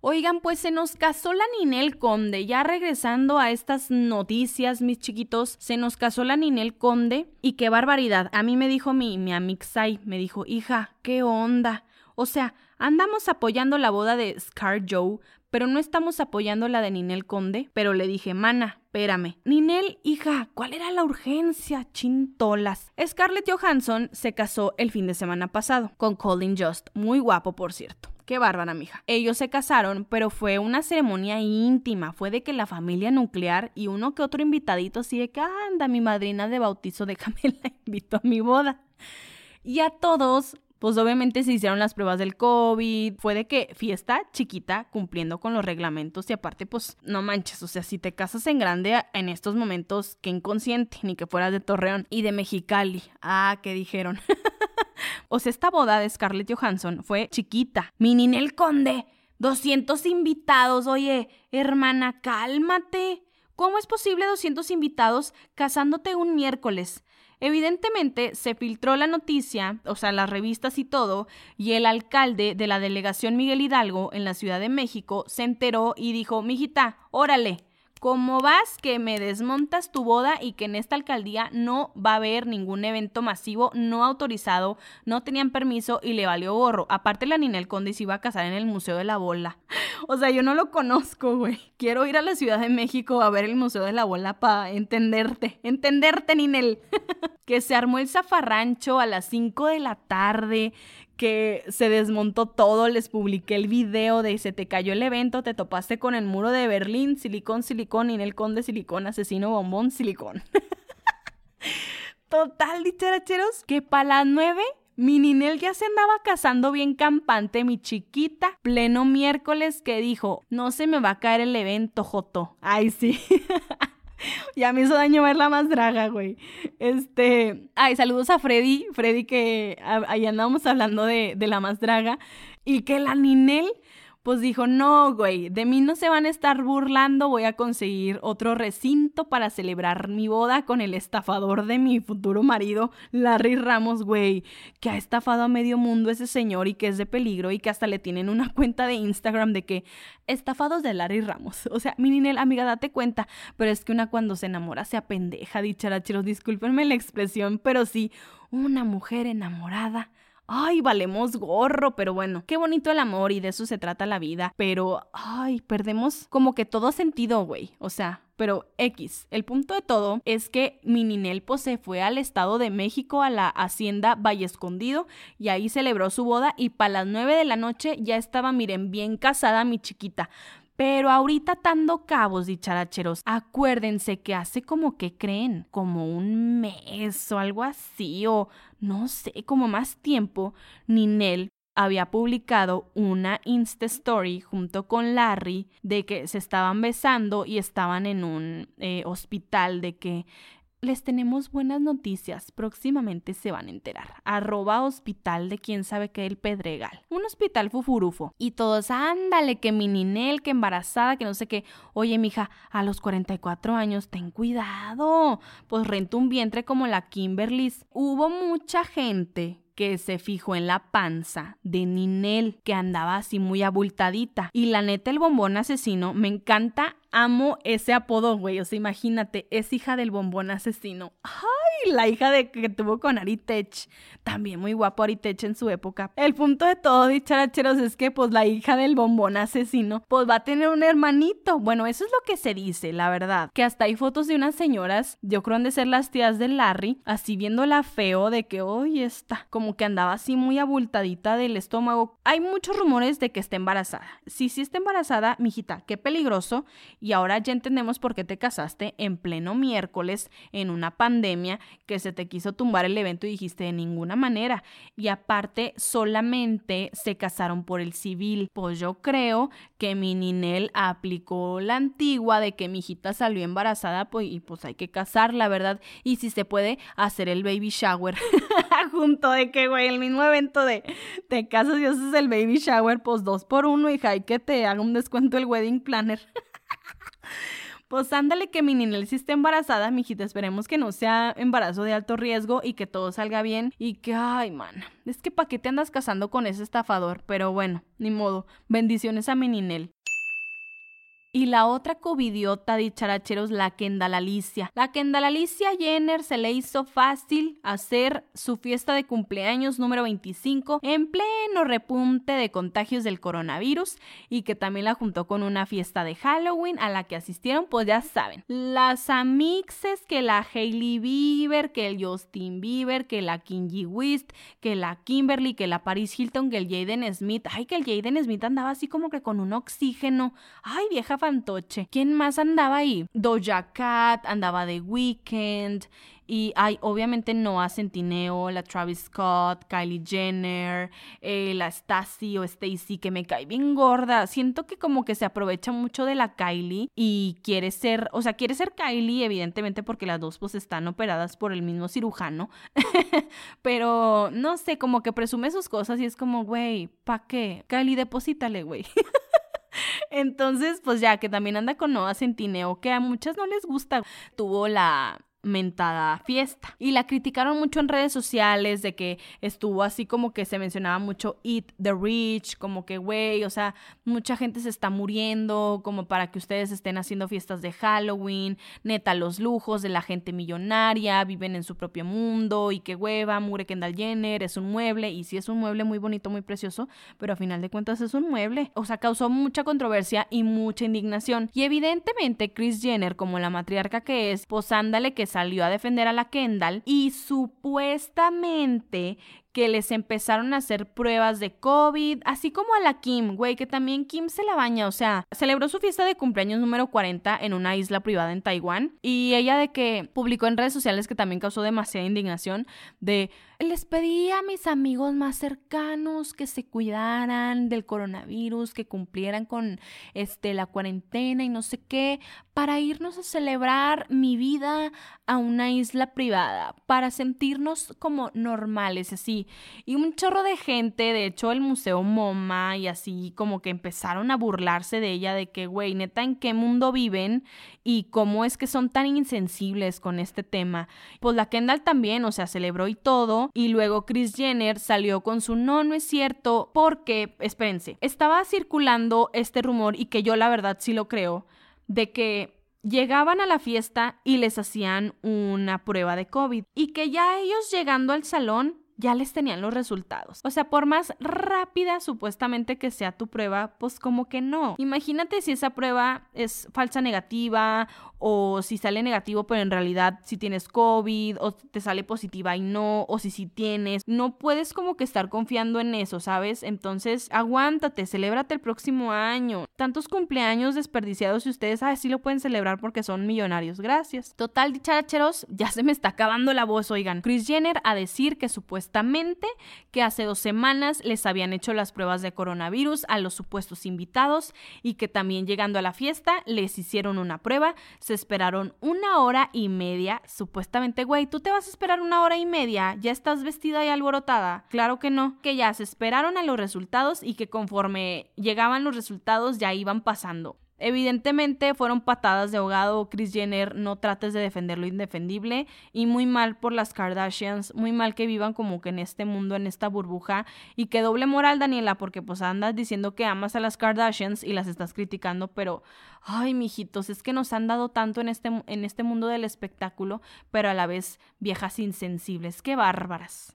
Oigan, pues se nos casó la Ninel Conde. Ya regresando a estas noticias, mis chiquitos, se nos casó la Ninel Conde. Y qué barbaridad. A mí me dijo mi, mi Amixai, me dijo, hija, qué onda. O sea, andamos apoyando la boda de Scar Joe, pero no estamos apoyando la de Ninel Conde. Pero le dije, mana, espérame. Ninel, hija, ¿cuál era la urgencia? Chintolas. Scarlett Johansson se casó el fin de semana pasado con Colin Just, muy guapo por cierto. Qué bárbara, mija. Ellos se casaron, pero fue una ceremonia íntima. Fue de que la familia nuclear y uno que otro invitadito así de que anda, mi madrina de bautizo, déjame la invito a mi boda. Y a todos pues obviamente se hicieron las pruebas del COVID, fue de que fiesta chiquita cumpliendo con los reglamentos y aparte pues no manches, o sea, si te casas en grande en estos momentos, que inconsciente, ni que fueras de Torreón y de Mexicali. Ah, ¿qué dijeron? o sea, esta boda de Scarlett Johansson fue chiquita. Mi Ninel Conde, 200 invitados. Oye, hermana, cálmate. ¿Cómo es posible 200 invitados casándote un miércoles? Evidentemente se filtró la noticia, o sea, las revistas y todo, y el alcalde de la delegación Miguel Hidalgo en la Ciudad de México se enteró y dijo, mijita, órale, ¿Cómo vas que me desmontas tu boda y que en esta alcaldía no va a haber ningún evento masivo no autorizado, no tenían permiso y le valió gorro. Aparte la Ninel Conde se iba a casar en el Museo de la Bola. O sea, yo no lo conozco, güey. Quiero ir a la Ciudad de México a ver el Museo de la Bola para entenderte. Entenderte, Ninel. que se armó el zafarrancho a las 5 de la tarde, que se desmontó todo, les publiqué el video de se te cayó el evento, te topaste con el muro de Berlín, silicón, silicón, y en el conde silicón, asesino bombón, silicón. Total, dicharacheros, que para las nueve mi Ninel ya se andaba casando bien campante, mi chiquita, pleno miércoles que dijo, no se me va a caer el evento, Joto. Ay, sí. ya me hizo daño ver la más draga, güey. Este, ay, saludos a Freddy, Freddy que ahí andábamos hablando de, de la más draga y que la Ninel pues dijo, no, güey, de mí no se van a estar burlando, voy a conseguir otro recinto para celebrar mi boda con el estafador de mi futuro marido, Larry Ramos, güey, que ha estafado a medio mundo ese señor y que es de peligro y que hasta le tienen una cuenta de Instagram de que estafados de Larry Ramos. O sea, mi Ninel, amiga, date cuenta, pero es que una cuando se enamora se apendeja, dicharacheros, discúlpenme la expresión, pero sí, una mujer enamorada ay, valemos gorro, pero bueno, qué bonito el amor y de eso se trata la vida, pero, ay, perdemos como que todo sentido, güey, o sea, pero X, el punto de todo es que Mininelpo se fue al Estado de México a la hacienda Valle Escondido y ahí celebró su boda y para las nueve de la noche ya estaba, miren, bien casada mi chiquita. Pero ahorita tando cabos, dicharacheros, acuérdense que hace como que creen, como un mes o algo así, o no sé, como más tiempo, Ninel había publicado una Insta Story junto con Larry de que se estaban besando y estaban en un eh, hospital, de que les tenemos buenas noticias, próximamente se van a enterar. Arroba hospital de quién sabe qué el Pedregal. Un hospital fufurufo. Y todos, ándale, que mi ninel, que embarazada, que no sé qué. Oye, mija, a los 44 años, ten cuidado. Pues renta un vientre como la Kimberly's. Hubo mucha gente que se fijó en la panza de Ninel, que andaba así muy abultadita. Y la neta, el bombón asesino, me encanta, amo ese apodo, güey. O sea, imagínate, es hija del bombón asesino. ¡Ay! La hija de que tuvo con Aritech. También muy guapo Aritech en su época. El punto de todo, dicharacheros, es que pues la hija del bombón asesino, pues va a tener un hermanito. Bueno, eso es lo que se dice, la verdad. Que hasta hay fotos de unas señoras, yo creo han de ser las tías de Larry, así viéndola feo de que hoy está, como que andaba así muy abultadita del estómago. Hay muchos rumores de que está embarazada. Si sí está embarazada, mijita, qué peligroso. Y ahora ya entendemos por qué te casaste en pleno miércoles en una pandemia que se te quiso tumbar el evento y dijiste de ninguna manera. Y aparte, solamente se casaron por el civil. Pues yo creo que mi Ninel aplicó la antigua de que mi hijita salió embarazada pues, y pues hay que casarla, ¿verdad? Y si se puede hacer el baby shower junto de que, güey, el mismo evento de te casas y haces el baby shower, pues dos por uno, hija, hay que te haga un descuento el wedding planner. Pues ándale que mi Ninel si está embarazada, mijita, esperemos que no sea embarazo de alto riesgo y que todo salga bien. Y que, ay, man, es que pa' qué te andas casando con ese estafador, pero bueno, ni modo, bendiciones a mi Ninel. Y la otra covidiota dicharacheros, la Kendall Alicia. La Kendall Alicia Jenner se le hizo fácil hacer su fiesta de cumpleaños número 25 en pleno repunte de contagios del coronavirus y que también la juntó con una fiesta de Halloween a la que asistieron, pues ya saben, las amixes que la Hailey Bieber, que el Justin Bieber, que la Kingy Wist, que la Kimberly, que la Paris Hilton, que el Jaden Smith. Ay, que el Jaden Smith andaba así como que con un oxígeno. Ay, vieja fantoche. ¿Quién más andaba ahí? Doja Cat, andaba de Weekend. Y hay obviamente Noah Centineo, la Travis Scott, Kylie Jenner, eh, la Stacy o Stacy que me cae bien gorda. Siento que como que se aprovecha mucho de la Kylie y quiere ser, o sea, quiere ser Kylie evidentemente porque las dos pues están operadas por el mismo cirujano. Pero no sé, como que presume sus cosas y es como, güey, ¿pa' qué? Kylie, deposítale, güey. Entonces, pues ya que también anda con Noah Centineo, que a muchas no les gusta, tuvo la mentada fiesta. Y la criticaron mucho en redes sociales de que estuvo así como que se mencionaba mucho Eat the Rich, como que güey, o sea, mucha gente se está muriendo, como para que ustedes estén haciendo fiestas de Halloween, neta los lujos de la gente millonaria, viven en su propio mundo y que hueva, mure Kendall Jenner, es un mueble y sí es un mueble muy bonito, muy precioso, pero a final de cuentas es un mueble. O sea, causó mucha controversia y mucha indignación. Y evidentemente Chris Jenner, como la matriarca que es, pues ándale que salió a defender a la Kendall y supuestamente que les empezaron a hacer pruebas de COVID, así como a la Kim, güey, que también Kim se la baña, o sea, celebró su fiesta de cumpleaños número 40 en una isla privada en Taiwán y ella de que publicó en redes sociales que también causó demasiada indignación de les pedí a mis amigos más cercanos que se cuidaran del coronavirus, que cumplieran con este la cuarentena y no sé qué, para irnos a celebrar mi vida a una isla privada, para sentirnos como normales, así. Y un chorro de gente, de hecho el Museo MoMA y así como que empezaron a burlarse de ella de que, güey, neta, ¿en qué mundo viven? Y cómo es que son tan insensibles con este tema. Pues la Kendall también, o sea, celebró y todo, y luego Chris Jenner salió con su no, no es cierto, porque, espérense, estaba circulando este rumor y que yo la verdad sí lo creo, de que llegaban a la fiesta y les hacían una prueba de COVID y que ya ellos llegando al salón ya les tenían los resultados. O sea, por más rápida supuestamente que sea tu prueba, pues como que no. Imagínate si esa prueba es falsa negativa o si sale negativo, pero en realidad si tienes COVID o te sale positiva y no, o si sí tienes, no puedes como que estar confiando en eso, ¿sabes? Entonces, aguántate, celébrate el próximo año. Tantos cumpleaños desperdiciados y ustedes así lo pueden celebrar porque son millonarios. Gracias. Total, dicharacheros, ya se me está acabando la voz, oigan. Chris Jenner a decir que supuestamente que hace dos semanas les habían hecho las pruebas de coronavirus a los supuestos invitados y que también llegando a la fiesta les hicieron una prueba, se esperaron una hora y media, supuestamente, güey, tú te vas a esperar una hora y media, ya estás vestida y alborotada. Claro que no, que ya se esperaron a los resultados y que conforme llegaban los resultados ya iban pasando. Evidentemente fueron patadas de ahogado, Chris Jenner, no trates de defender lo indefendible y muy mal por las Kardashians, muy mal que vivan como que en este mundo, en esta burbuja y que doble moral Daniela porque pues andas diciendo que amas a las Kardashians y las estás criticando, pero ay, mijitos, es que nos han dado tanto en este en este mundo del espectáculo, pero a la vez viejas insensibles, qué bárbaras.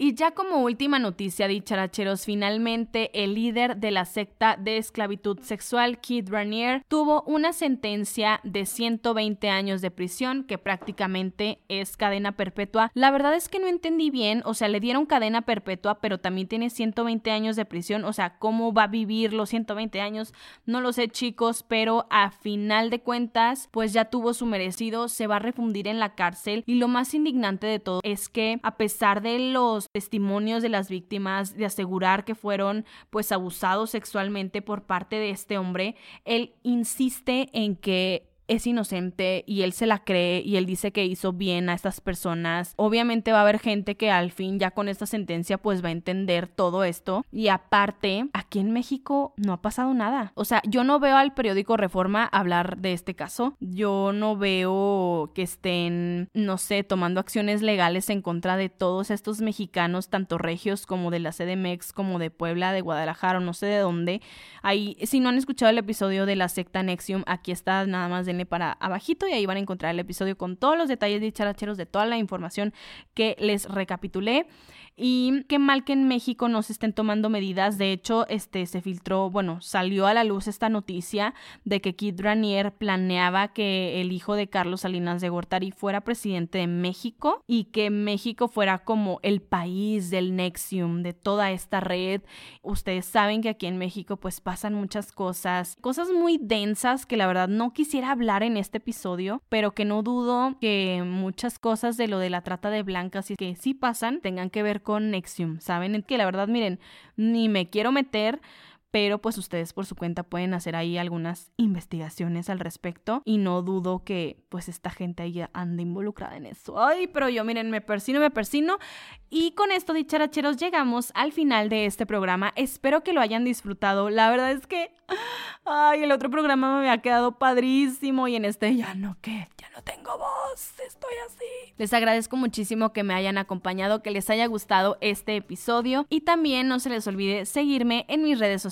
Y ya como última noticia, dicharacheros, finalmente el líder de la secta de esclavitud sexual, Keith Raniere, tuvo una sentencia de 120 años de prisión, que prácticamente es cadena perpetua. La verdad es que no entendí bien, o sea, le dieron cadena perpetua, pero también tiene 120 años de prisión, o sea, ¿cómo va a vivir los 120 años? No lo sé, chicos, pero a final de cuentas, pues ya tuvo su merecido, se va a refundir en la cárcel. Y lo más indignante de todo es que, a pesar de los testimonios de las víctimas de asegurar que fueron pues abusados sexualmente por parte de este hombre, él insiste en que es inocente y él se la cree y él dice que hizo bien a estas personas. Obviamente va a haber gente que al fin ya con esta sentencia pues va a entender todo esto y aparte aquí en México no ha pasado nada. O sea, yo no veo al periódico Reforma hablar de este caso. Yo no veo que estén, no sé, tomando acciones legales en contra de todos estos mexicanos, tanto regios como de la CDMX, como de Puebla, de Guadalajara o no sé de dónde. Ahí, si no han escuchado el episodio de la secta Nexium, aquí está nada más de para abajito y ahí van a encontrar el episodio con todos los detalles de characheros de toda la información que les recapitulé. Y qué mal que en México no se estén tomando medidas. De hecho, este se filtró, bueno, salió a la luz esta noticia de que Kid Ranier planeaba que el hijo de Carlos Salinas de Gortari fuera presidente de México y que México fuera como el país del Nexium, de toda esta red. Ustedes saben que aquí en México pues pasan muchas cosas, cosas muy densas que la verdad no quisiera hablar en este episodio, pero que no dudo que muchas cosas de lo de la trata de blancas y que sí pasan tengan que ver con Nexium, ¿saben? Que la verdad, miren, ni me quiero meter, pero pues ustedes por su cuenta pueden hacer ahí algunas investigaciones al respecto y no dudo que pues esta gente ahí ande involucrada en eso. Ay, pero yo miren, me persino, me persino y con esto dicharacheros llegamos al final de este programa. Espero que lo hayan disfrutado. La verdad es que ay, el otro programa me había quedado padrísimo y en este ya no qué, ya no tengo voz, estoy así. Les agradezco muchísimo que me hayan acompañado, que les haya gustado este episodio y también no se les olvide seguirme en mis redes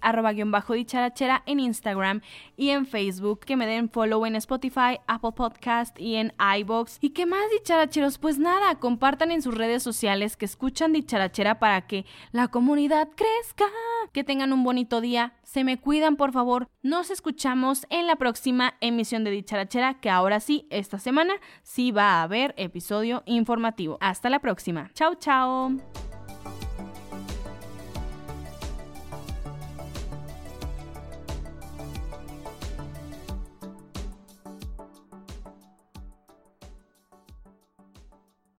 arroba guion bajo dicharachera en Instagram y en Facebook, que me den follow en Spotify, Apple Podcast y en iBox. ¿Y qué más dicharacheros? Pues nada, compartan en sus redes sociales que escuchan dicharachera para que la comunidad crezca. Que tengan un bonito día, se me cuidan por favor. Nos escuchamos en la próxima emisión de dicharachera, que ahora sí, esta semana sí va a haber episodio informativo. Hasta la próxima. Chao, chao.